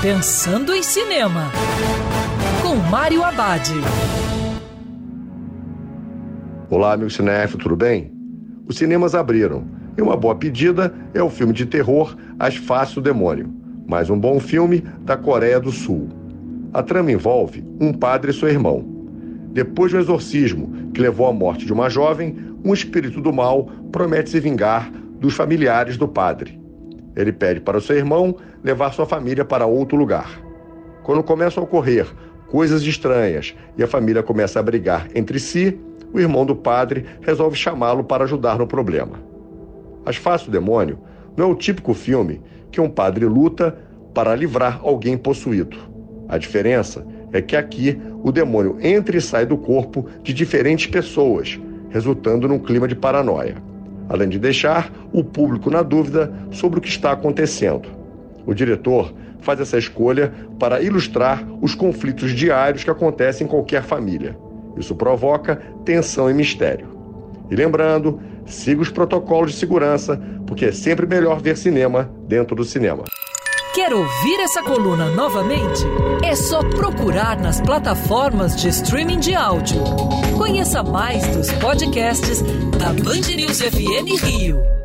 Pensando em Cinema, com Mário Abad. Olá, meu cinéfilo, tudo bem? Os cinemas abriram e uma boa pedida é o filme de terror As Faces do Demônio, mais um bom filme da Coreia do Sul. A trama envolve um padre e seu irmão. Depois de um exorcismo que levou à morte de uma jovem, um espírito do mal promete se vingar dos familiares do padre. Ele pede para o seu irmão levar sua família para outro lugar. Quando começam a ocorrer coisas estranhas e a família começa a brigar entre si, o irmão do padre resolve chamá-lo para ajudar no problema. As Faces do Demônio não é o típico filme que um padre luta para livrar alguém possuído. A diferença é que aqui o demônio entra e sai do corpo de diferentes pessoas, resultando num clima de paranoia, além de deixar o público na dúvida sobre o que está acontecendo. O diretor faz essa escolha para ilustrar os conflitos diários que acontecem em qualquer família. Isso provoca tensão e mistério. E lembrando, siga os protocolos de segurança, porque é sempre melhor ver cinema dentro do cinema. Quer ouvir essa coluna novamente? É só procurar nas plataformas de streaming de áudio. Conheça mais dos podcasts da Band News FM Rio.